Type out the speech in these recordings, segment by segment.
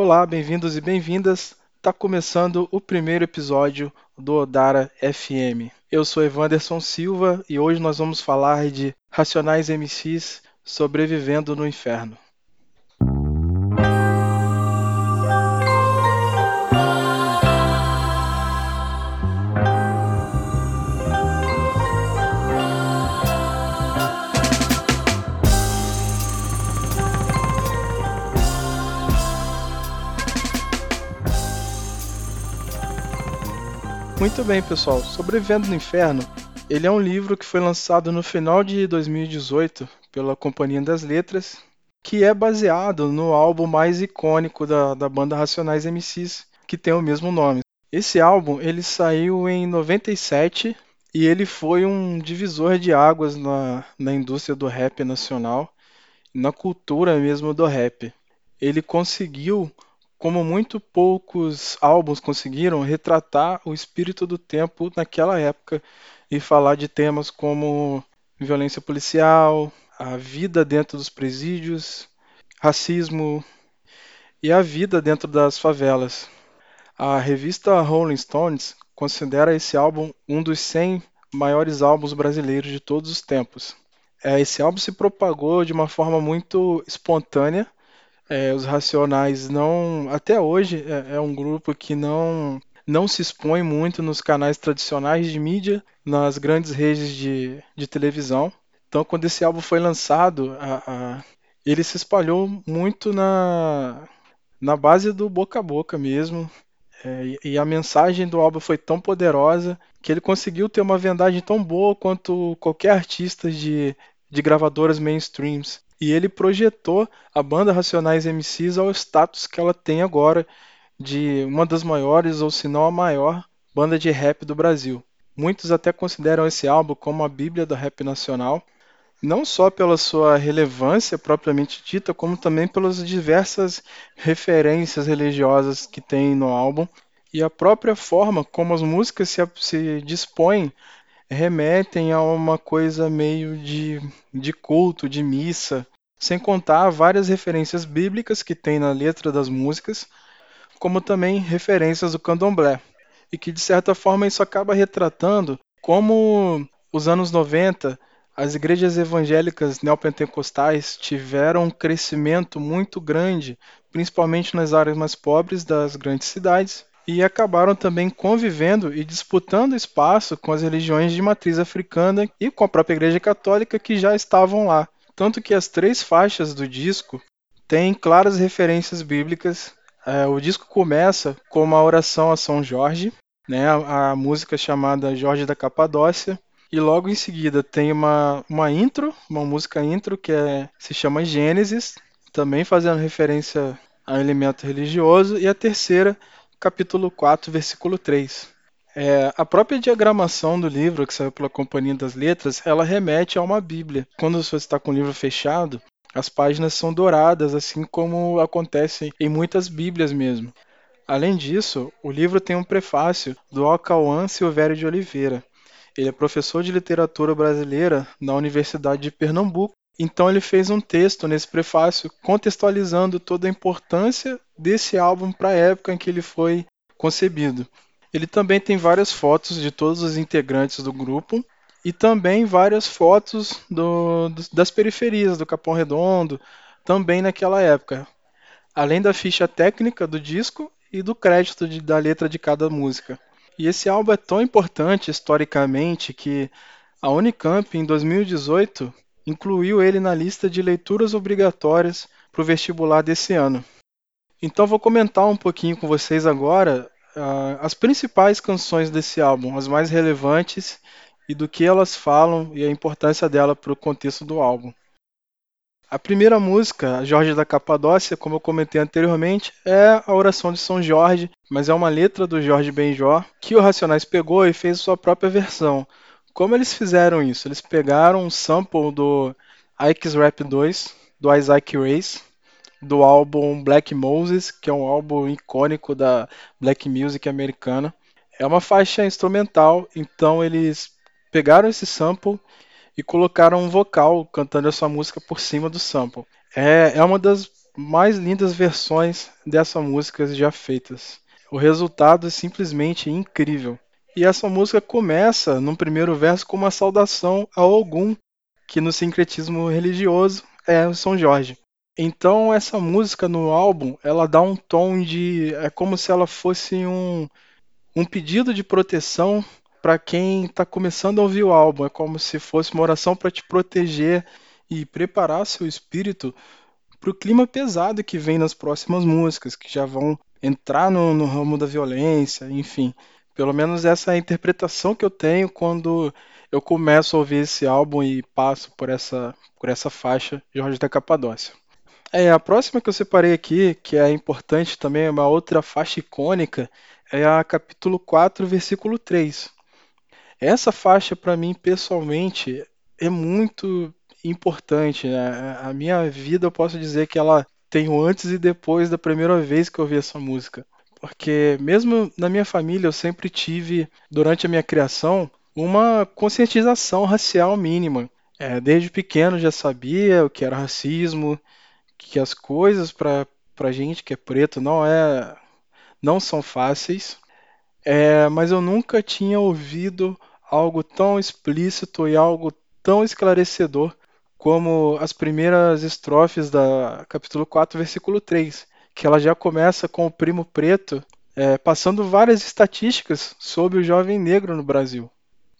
Olá, bem-vindos e bem-vindas. Está começando o primeiro episódio do Odara FM. Eu sou Evanderson Silva e hoje nós vamos falar de Racionais MCs sobrevivendo no inferno. Muito bem, pessoal. Sobrevivendo no Inferno, ele é um livro que foi lançado no final de 2018 pela Companhia das Letras, que é baseado no álbum mais icônico da, da banda Racionais MCs, que tem o mesmo nome. Esse álbum ele saiu em 97 e ele foi um divisor de águas na, na indústria do rap nacional, na cultura mesmo do rap. Ele conseguiu como muito poucos álbuns conseguiram retratar o espírito do tempo naquela época e falar de temas como violência policial, a vida dentro dos presídios, racismo e a vida dentro das favelas. A revista Rolling Stones considera esse álbum um dos 100 maiores álbuns brasileiros de todos os tempos. É, esse álbum se propagou de uma forma muito espontânea é, os Racionais não, até hoje é, é um grupo que não não se expõe muito nos canais tradicionais de mídia, nas grandes redes de, de televisão. Então, quando esse álbum foi lançado, a, a, ele se espalhou muito na, na base do boca a boca mesmo. É, e, e a mensagem do álbum foi tão poderosa que ele conseguiu ter uma vendagem tão boa quanto qualquer artista de, de gravadoras mainstreams e ele projetou a banda Racionais MCs ao status que ela tem agora de uma das maiores, ou se não a maior, banda de rap do Brasil. Muitos até consideram esse álbum como a bíblia do rap nacional, não só pela sua relevância propriamente dita, como também pelas diversas referências religiosas que tem no álbum e a própria forma como as músicas se, se dispõem remetem a uma coisa meio de, de culto, de missa, sem contar várias referências bíblicas que tem na letra das músicas, como também referências do candomblé, e que de certa forma isso acaba retratando como os anos 90 as igrejas evangélicas neopentecostais tiveram um crescimento muito grande, principalmente nas áreas mais pobres das grandes cidades, e acabaram também convivendo e disputando espaço com as religiões de matriz africana e com a própria Igreja Católica que já estavam lá. Tanto que as três faixas do disco têm claras referências bíblicas. É, o disco começa com uma oração a São Jorge, né, a, música chamada Jorge da Capadócia, e logo em seguida tem uma, uma intro, uma música intro que é, se chama Gênesis, também fazendo referência a elemento religioso, e a terceira capítulo 4, versículo 3. É, a própria diagramação do livro, que saiu pela Companhia das Letras, ela remete a uma Bíblia. Quando você está com o livro fechado, as páginas são douradas, assim como acontece em muitas Bíblias mesmo. Além disso, o livro tem um prefácio do Alcauã Silvério de Oliveira. Ele é professor de literatura brasileira na Universidade de Pernambuco então ele fez um texto nesse prefácio contextualizando toda a importância desse álbum para a época em que ele foi concebido. Ele também tem várias fotos de todos os integrantes do grupo e também várias fotos do, das periferias do Capão Redondo, também naquela época. Além da ficha técnica do disco e do crédito de, da letra de cada música. E esse álbum é tão importante historicamente que a Unicamp, em 2018, incluiu ele na lista de leituras obrigatórias para o vestibular desse ano. Então vou comentar um pouquinho com vocês agora uh, as principais canções desse álbum, as mais relevantes e do que elas falam e a importância dela para o contexto do álbum. A primeira música, Jorge da Capadócia, como eu comentei anteriormente, é a oração de São Jorge, mas é uma letra do Jorge Benjó que o Racionais pegou e fez sua própria versão. Como eles fizeram isso? Eles pegaram um sample do Ike's Rap 2, do Isaac Race, do álbum Black Moses, que é um álbum icônico da black music americana. É uma faixa instrumental, então eles pegaram esse sample e colocaram um vocal cantando essa música por cima do sample. É, é uma das mais lindas versões dessa música já feitas. O resultado é simplesmente incrível. E essa música começa, num primeiro verso, com uma saudação a Ogum, que no sincretismo religioso é o São Jorge. Então essa música no álbum, ela dá um tom de é como se ela fosse um um pedido de proteção para quem está começando a ouvir o álbum, é como se fosse uma oração para te proteger e preparar seu espírito para o clima pesado que vem nas próximas músicas, que já vão entrar no, no ramo da violência, enfim. Pelo menos essa é a interpretação que eu tenho quando eu começo a ouvir esse álbum e passo por essa, por essa faixa Jorge da Capadócia. É, a próxima que eu separei aqui, que é importante também, é uma outra faixa icônica, é a capítulo 4, versículo 3. Essa faixa, para mim, pessoalmente, é muito importante. Né? A minha vida, eu posso dizer que ela tem o antes e depois da primeira vez que eu ouvi essa música. Porque, mesmo na minha família, eu sempre tive, durante a minha criação, uma conscientização racial mínima. É, desde pequeno já sabia o que era racismo, que as coisas para pra gente que é preto não é não são fáceis, é, mas eu nunca tinha ouvido algo tão explícito e algo tão esclarecedor como as primeiras estrofes da capítulo 4, versículo 3, que ela já começa com o primo preto é, passando várias estatísticas sobre o jovem negro no Brasil.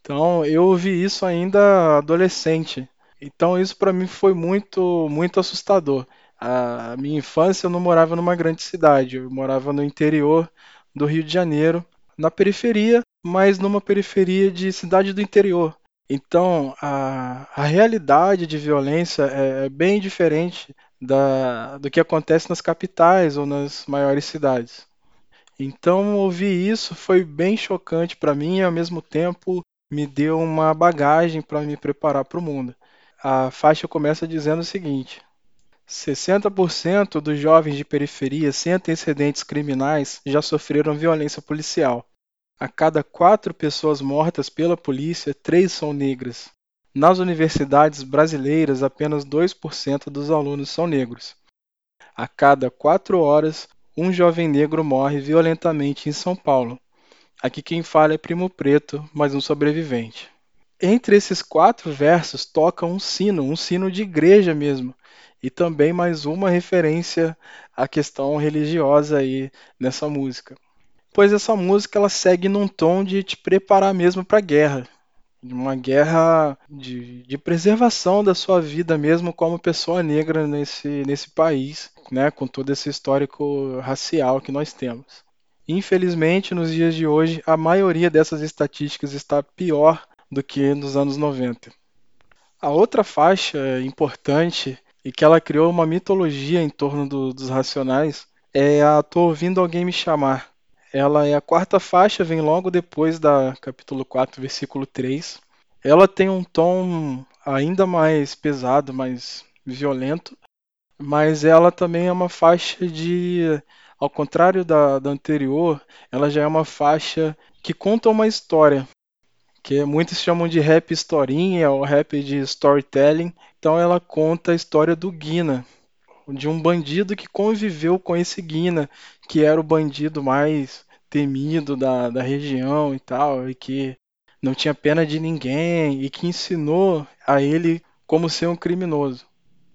Então eu ouvi isso ainda adolescente. Então isso para mim foi muito muito assustador. A minha infância eu não morava numa grande cidade, eu morava no interior do Rio de Janeiro, na periferia, mas numa periferia de cidade do interior. Então a, a realidade de violência é, é bem diferente da, do que acontece nas capitais ou nas maiores cidades. Então ouvir isso foi bem chocante para mim e ao mesmo tempo me deu uma bagagem para me preparar para o mundo. A faixa começa dizendo o seguinte: 60% dos jovens de periferia sem antecedentes criminais já sofreram violência policial. A cada quatro pessoas mortas pela polícia, três são negras. Nas universidades brasileiras, apenas 2% dos alunos são negros. A cada quatro horas, um jovem negro morre violentamente em São Paulo. Aqui quem fala é Primo Preto, mais um sobrevivente. Entre esses quatro versos toca um sino, um sino de igreja mesmo, e também mais uma referência à questão religiosa aí nessa música. Pois essa música ela segue num tom de te preparar mesmo para a guerra, uma guerra de, de, preservação da sua vida mesmo como pessoa negra nesse, nesse país, né, com todo esse histórico racial que nós temos. Infelizmente, nos dias de hoje, a maioria dessas estatísticas está pior do que nos anos 90. A outra faixa importante e que ela criou uma mitologia em torno do, dos Racionais, é a Tô Ouvindo Alguém Me Chamar. Ela é a quarta faixa, vem logo depois da capítulo 4, versículo 3. Ela tem um tom ainda mais pesado, mais violento, mas ela também é uma faixa de. Ao contrário da, da anterior, ela já é uma faixa que conta uma história que muitos chamam de rap historinha ou rap de storytelling. Então ela conta a história do Guina, de um bandido que conviveu com esse Guina, que era o bandido mais temido da, da região e tal, e que não tinha pena de ninguém e que ensinou a ele como ser um criminoso.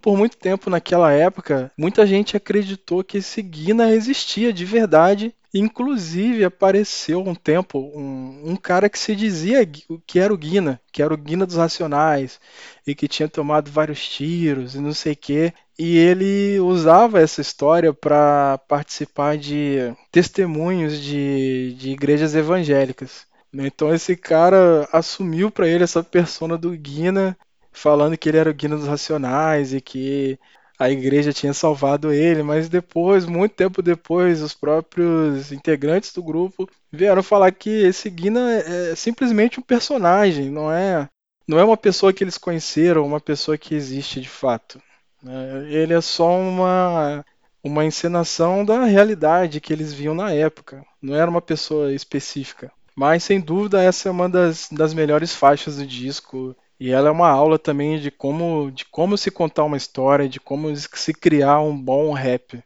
Por muito tempo naquela época, muita gente acreditou que esse Guina existia de verdade Inclusive apareceu um tempo um, um, cara que se dizia que era o Guina, que era o Guina dos Racionais, e que tinha tomado vários tiros e não sei o quê. E ele usava essa história para participar de testemunhos de, de igrejas evangélicas. Né? Então esse cara assumiu para ele essa persona do Guina, falando que ele era o Guina dos Racionais e que a igreja tinha salvado ele, mas depois, muito tempo depois, os próprios integrantes do grupo vieram falar que esse Guina é, simplesmente um personagem, não é, não é uma pessoa que eles conheceram, uma pessoa que existe de fato. Né? Ele é só uma uma encenação da realidade que eles viam na época. Não era uma pessoa específica. Mas sem dúvida essa é uma das, das melhores faixas do disco E ela é uma aula também de como, de como se contar uma história, de como se criar um bom rap.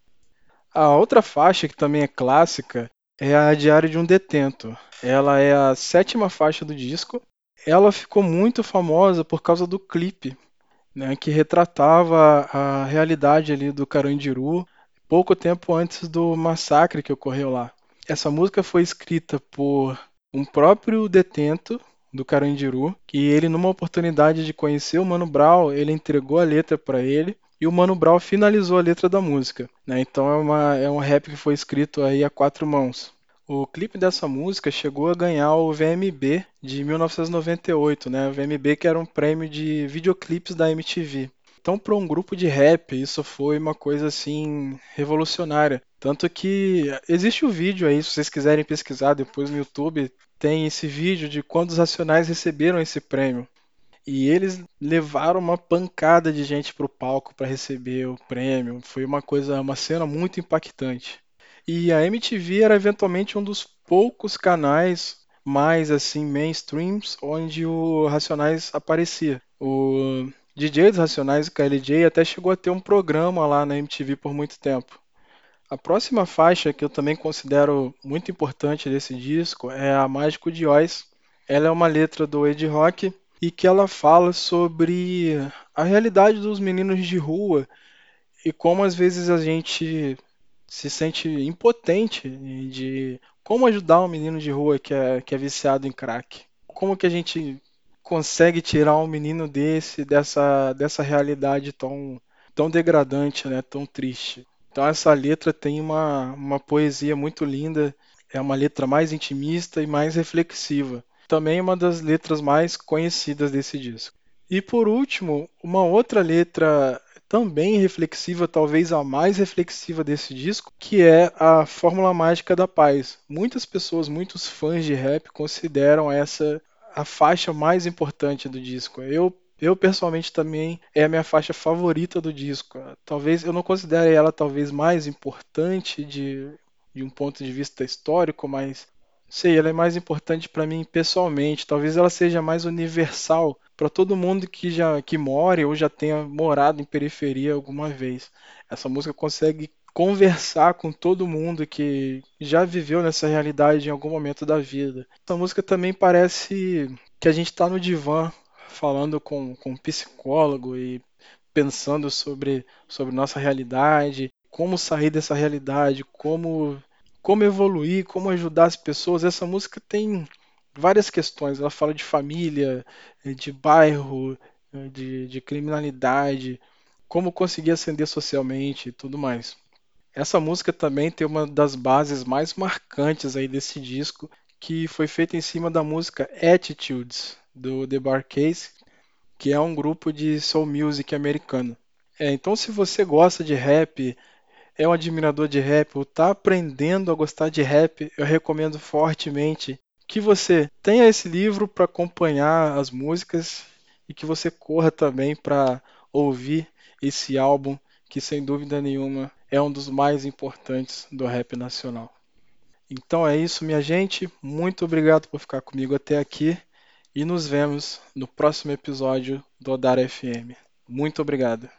A outra faixa que também é clássica é a Diário de um Detento. Ela é a sétima faixa do disco. Ela ficou muito famosa por causa do clipe, né, que retratava a realidade ali do Carandiru pouco tempo antes do massacre que ocorreu lá. Essa música foi escrita por um próprio detento do Carandiru, que ele numa oportunidade de conhecer o Mano Brown, ele entregou a letra para ele e o Mano Brown finalizou a letra da música. Né? Então é, uma, é um rap que foi escrito aí a quatro mãos. O clipe dessa música chegou a ganhar o VMB de 1998, né? O VMB que era um prêmio de videoclipes da MTV. Então, para um grupo de rap, isso foi uma coisa assim revolucionária. Tanto que existe o um vídeo aí, se vocês quiserem pesquisar depois no YouTube, tem esse vídeo de quando os Racionais receberam esse prêmio. E eles levaram uma pancada de gente para o palco para receber o prêmio. Foi uma coisa, uma cena muito impactante. E a MTV era eventualmente um dos poucos canais mais assim mainstreams onde o Racionais aparecia. O DJ dos Racionais, o KLJ, até chegou a ter um programa lá na MTV por muito tempo. A próxima faixa que eu também considero muito importante desse disco é a Mágico de Oz. Ela é uma letra do Ed Rock e que ela fala sobre a realidade dos meninos de rua e como às vezes a gente se sente impotente de como ajudar um menino de rua que é, que é viciado em crack. Como que a gente consegue tirar um menino desse dessa, dessa realidade tão, tão degradante, né, tão triste. Então essa letra tem uma, uma poesia muito linda, é uma letra mais intimista e mais reflexiva. Também uma das letras mais conhecidas desse disco. E por último, uma outra letra também reflexiva, talvez a mais reflexiva desse disco, que é a Fórmula Mágica da Paz. Muitas pessoas, muitos fãs de rap consideram essa a faixa mais importante do disco. Eu eu pessoalmente também é a minha faixa favorita do disco. Talvez eu não considere ela talvez mais importante de, de um ponto de vista histórico, mas sei, ela é mais importante para mim pessoalmente. Talvez ela seja mais universal para todo mundo que já que more ou já tenha morado em periferia alguma vez. Essa música consegue conversar com todo mundo que já viveu nessa realidade em algum momento da vida. Essa música também parece que a gente está no divã falando com, com um psicólogo e pensando sobre, sobre nossa realidade, como sair dessa realidade, como, como evoluir, como ajudar as pessoas. Essa música tem várias questões. Ela fala de família, de bairro, de, de criminalidade, como conseguir ascender socialmente e tudo mais. Essa música também tem uma das bases mais marcantes aí desse disco, que foi feita em cima da música Attitudes, do The Bar Case, que é um grupo de soul music americano. É, então, se você gosta de rap, é um admirador de rap ou está aprendendo a gostar de rap, eu recomendo fortemente que você tenha esse livro para acompanhar as músicas e que você corra também para ouvir esse álbum que sem dúvida nenhuma é um dos mais importantes do rap nacional. Então é isso, minha gente. Muito obrigado por ficar comigo até aqui e nos vemos no próximo episódio do Odara FM. Muito obrigado.